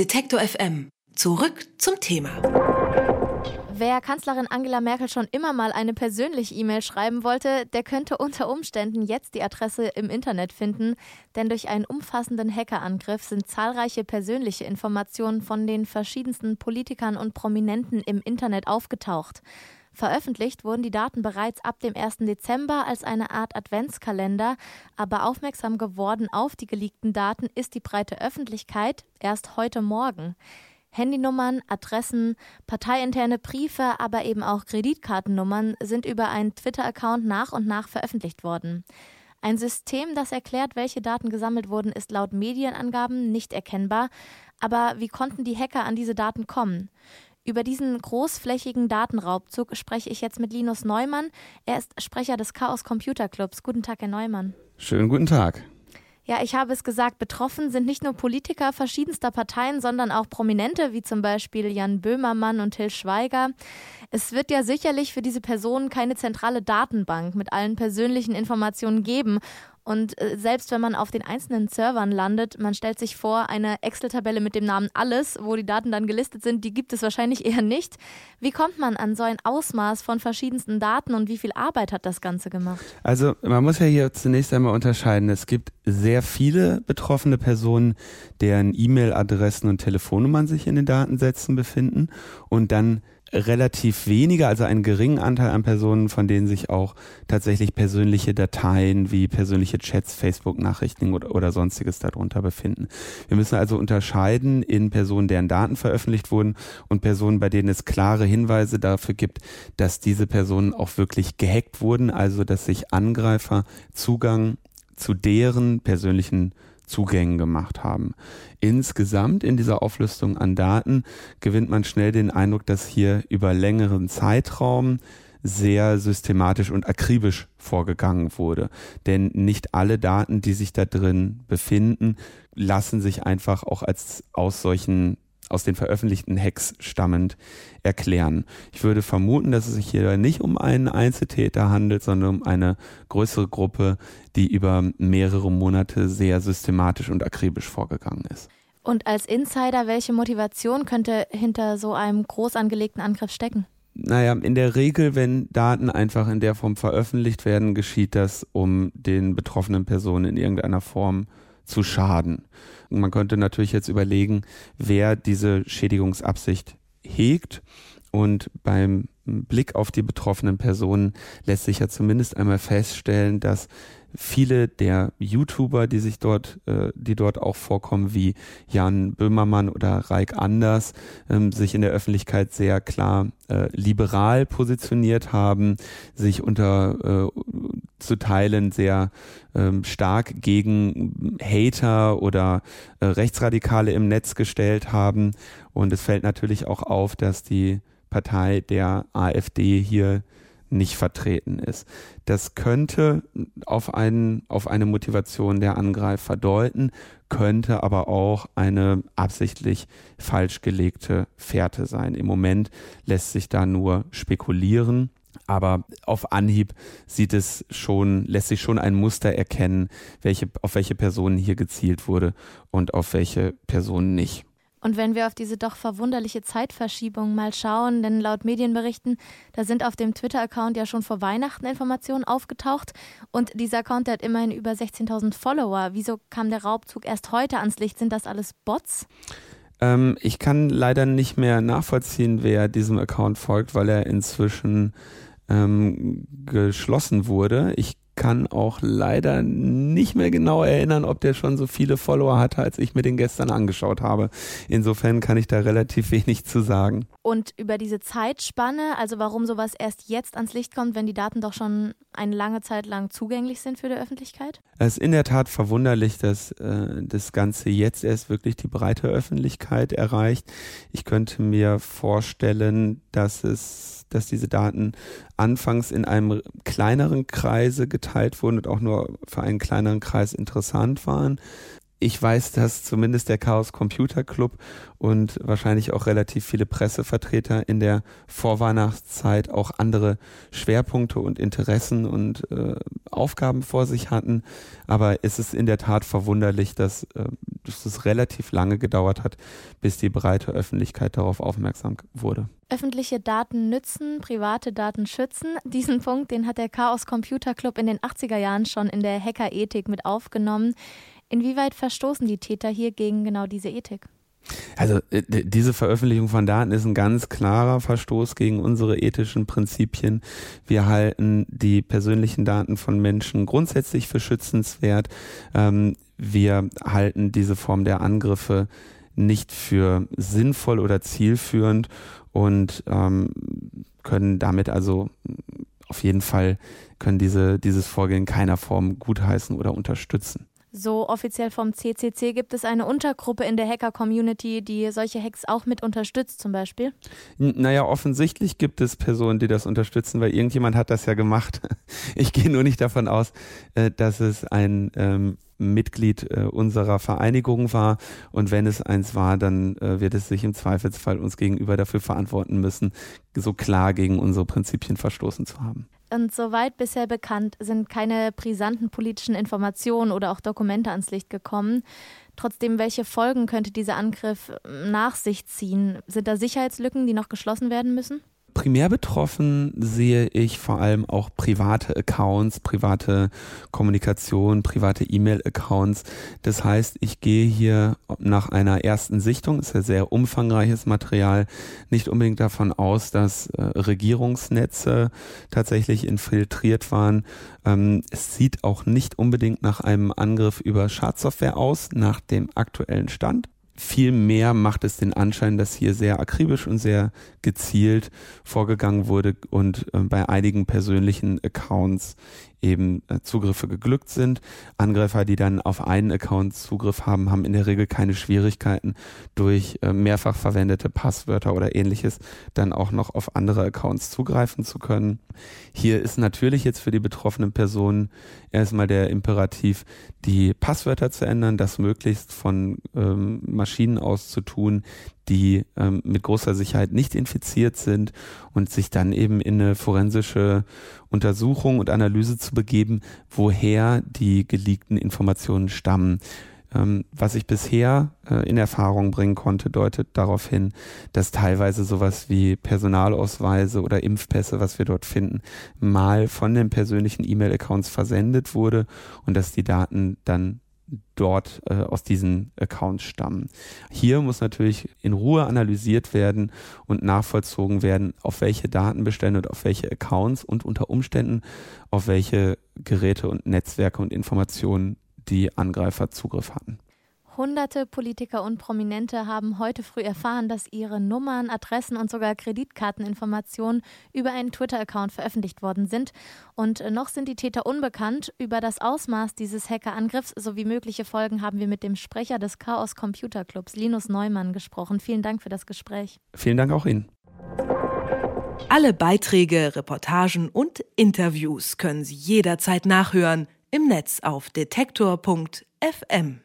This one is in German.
Detektor FM. Zurück zum Thema. Wer Kanzlerin Angela Merkel schon immer mal eine persönliche E-Mail schreiben wollte, der könnte unter Umständen jetzt die Adresse im Internet finden, denn durch einen umfassenden Hackerangriff sind zahlreiche persönliche Informationen von den verschiedensten Politikern und Prominenten im Internet aufgetaucht. Veröffentlicht wurden die Daten bereits ab dem 1. Dezember als eine Art Adventskalender, aber aufmerksam geworden auf die geleakten Daten ist die breite Öffentlichkeit erst heute Morgen. Handynummern, Adressen, parteiinterne Briefe, aber eben auch Kreditkartennummern sind über einen Twitter-Account nach und nach veröffentlicht worden. Ein System, das erklärt, welche Daten gesammelt wurden, ist laut Medienangaben nicht erkennbar. Aber wie konnten die Hacker an diese Daten kommen? Über diesen großflächigen Datenraubzug spreche ich jetzt mit Linus Neumann. Er ist Sprecher des Chaos Computer Clubs. Guten Tag, Herr Neumann. Schönen guten Tag. Ja, ich habe es gesagt, betroffen sind nicht nur Politiker verschiedenster Parteien, sondern auch Prominente, wie zum Beispiel Jan Böhmermann und Till Schweiger. Es wird ja sicherlich für diese Personen keine zentrale Datenbank mit allen persönlichen Informationen geben. Und äh, selbst wenn man auf den einzelnen Servern landet, man stellt sich vor, eine Excel-Tabelle mit dem Namen Alles, wo die Daten dann gelistet sind, die gibt es wahrscheinlich eher nicht. Wie kommt man an so ein Ausmaß von verschiedensten Daten und wie viel Arbeit hat das Ganze gemacht? Also man muss ja hier zunächst einmal unterscheiden. Es gibt sehr viele betroffene Personen, deren E-Mail-Adressen und Telefonnummern sich in den Datensätzen befinden und dann relativ wenige, also einen geringen Anteil an Personen, von denen sich auch tatsächlich persönliche Dateien wie persönliche Chats, Facebook-Nachrichten oder, oder sonstiges darunter befinden. Wir müssen also unterscheiden in Personen, deren Daten veröffentlicht wurden und Personen, bei denen es klare Hinweise dafür gibt, dass diese Personen auch wirklich gehackt wurden, also dass sich Angreifer Zugang zu deren persönlichen Zugängen gemacht haben. Insgesamt in dieser Auflistung an Daten gewinnt man schnell den Eindruck, dass hier über längeren Zeitraum sehr systematisch und akribisch vorgegangen wurde. Denn nicht alle Daten, die sich da drin befinden, lassen sich einfach auch als aus solchen aus den veröffentlichten Hacks stammend erklären. Ich würde vermuten, dass es sich hier nicht um einen Einzeltäter handelt, sondern um eine größere Gruppe, die über mehrere Monate sehr systematisch und akribisch vorgegangen ist. Und als Insider, welche Motivation könnte hinter so einem groß angelegten Angriff stecken? Naja, in der Regel, wenn Daten einfach in der Form veröffentlicht werden, geschieht das, um den betroffenen Personen in irgendeiner Form zu schaden. Man könnte natürlich jetzt überlegen, wer diese Schädigungsabsicht hegt. Und beim Blick auf die betroffenen Personen lässt sich ja zumindest einmal feststellen, dass viele der YouTuber, die sich dort, äh, die dort auch vorkommen, wie Jan Böhmermann oder Reik Anders, ähm, sich in der Öffentlichkeit sehr klar äh, liberal positioniert haben, sich unter äh, zu Teilen sehr ähm, stark gegen Hater oder Rechtsradikale im Netz gestellt haben. Und es fällt natürlich auch auf, dass die Partei der AfD hier nicht vertreten ist. Das könnte auf, einen, auf eine Motivation der Angreifer deuten, könnte aber auch eine absichtlich falsch gelegte Fährte sein. Im Moment lässt sich da nur spekulieren. Aber auf Anhieb sieht es schon, lässt sich schon ein Muster erkennen, welche, auf welche Personen hier gezielt wurde und auf welche Personen nicht. Und wenn wir auf diese doch verwunderliche Zeitverschiebung mal schauen, denn laut Medienberichten, da sind auf dem Twitter-Account ja schon vor Weihnachten Informationen aufgetaucht und dieser Account, hat immerhin über 16.000 Follower. Wieso kam der Raubzug erst heute ans Licht? Sind das alles Bots? Ähm, ich kann leider nicht mehr nachvollziehen, wer diesem Account folgt, weil er inzwischen ähm, geschlossen wurde. Ich kann auch leider nicht mehr genau erinnern, ob der schon so viele Follower hatte, als ich mir den gestern angeschaut habe. Insofern kann ich da relativ wenig zu sagen. Und über diese Zeitspanne, also warum sowas erst jetzt ans Licht kommt, wenn die Daten doch schon eine lange Zeit lang zugänglich sind für die Öffentlichkeit? Es ist in der Tat verwunderlich, dass äh, das Ganze jetzt erst wirklich die breite Öffentlichkeit erreicht. Ich könnte mir vorstellen, dass es dass diese Daten anfangs in einem kleineren Kreise geteilt wurden und auch nur für einen kleineren Kreis interessant waren. Ich weiß, dass zumindest der Chaos Computer Club und wahrscheinlich auch relativ viele Pressevertreter in der Vorweihnachtszeit auch andere Schwerpunkte und Interessen und äh, Aufgaben vor sich hatten. Aber es ist in der Tat verwunderlich, dass, äh, dass es relativ lange gedauert hat, bis die breite Öffentlichkeit darauf aufmerksam wurde. Öffentliche Daten nützen, private Daten schützen. Diesen Punkt, den hat der Chaos Computer Club in den 80er Jahren schon in der Hackerethik mit aufgenommen. Inwieweit verstoßen die Täter hier gegen genau diese Ethik? Also äh, diese Veröffentlichung von Daten ist ein ganz klarer Verstoß gegen unsere ethischen Prinzipien. Wir halten die persönlichen Daten von Menschen grundsätzlich für schützenswert. Ähm, wir halten diese Form der Angriffe nicht für sinnvoll oder zielführend und ähm, können damit also auf jeden Fall können diese, dieses Vorgehen keiner Form gutheißen oder unterstützen. So offiziell vom CCC gibt es eine Untergruppe in der Hacker-Community, die solche Hacks auch mit unterstützt zum Beispiel? N naja, offensichtlich gibt es Personen, die das unterstützen, weil irgendjemand hat das ja gemacht. Ich gehe nur nicht davon aus, äh, dass es ein ähm, Mitglied äh, unserer Vereinigung war. Und wenn es eins war, dann äh, wird es sich im Zweifelsfall uns gegenüber dafür verantworten müssen, so klar gegen unsere Prinzipien verstoßen zu haben. Und soweit bisher bekannt sind keine brisanten politischen Informationen oder auch Dokumente ans Licht gekommen. Trotzdem, welche Folgen könnte dieser Angriff nach sich ziehen? Sind da Sicherheitslücken, die noch geschlossen werden müssen? Primär betroffen sehe ich vor allem auch private Accounts, private Kommunikation, private E-Mail-Accounts. Das heißt, ich gehe hier nach einer ersten Sichtung, ist ja sehr umfangreiches Material, nicht unbedingt davon aus, dass äh, Regierungsnetze tatsächlich infiltriert waren. Ähm, es sieht auch nicht unbedingt nach einem Angriff über Schadsoftware aus, nach dem aktuellen Stand. Vielmehr macht es den Anschein, dass hier sehr akribisch und sehr gezielt vorgegangen wurde und äh, bei einigen persönlichen Accounts eben äh, Zugriffe geglückt sind. Angreifer, die dann auf einen Account Zugriff haben, haben in der Regel keine Schwierigkeiten, durch äh, mehrfach verwendete Passwörter oder ähnliches dann auch noch auf andere Accounts zugreifen zu können. Hier ist natürlich jetzt für die betroffenen Personen erstmal der Imperativ, die Passwörter zu ändern, das möglichst von ähm, Maschinen aus zu tun, die ähm, mit großer Sicherheit nicht infiziert sind und sich dann eben in eine forensische Untersuchung und Analyse zu begeben, woher die geleakten Informationen stammen. Ähm, was ich bisher äh, in Erfahrung bringen konnte, deutet darauf hin, dass teilweise sowas wie Personalausweise oder Impfpässe, was wir dort finden, mal von den persönlichen E-Mail-Accounts versendet wurde und dass die Daten dann dort äh, aus diesen Accounts stammen. Hier muss natürlich in Ruhe analysiert werden und nachvollzogen werden, auf welche Datenbestände und auf welche Accounts und unter Umständen auf welche Geräte und Netzwerke und Informationen die Angreifer Zugriff hatten. Hunderte Politiker und Prominente haben heute früh erfahren, dass ihre Nummern, Adressen und sogar Kreditkarteninformationen über einen Twitter-Account veröffentlicht worden sind. Und noch sind die Täter unbekannt. Über das Ausmaß dieses Hackerangriffs sowie mögliche Folgen haben wir mit dem Sprecher des Chaos Computer Clubs, Linus Neumann, gesprochen. Vielen Dank für das Gespräch. Vielen Dank auch Ihnen. Alle Beiträge, Reportagen und Interviews können Sie jederzeit nachhören im Netz auf detektor.fm.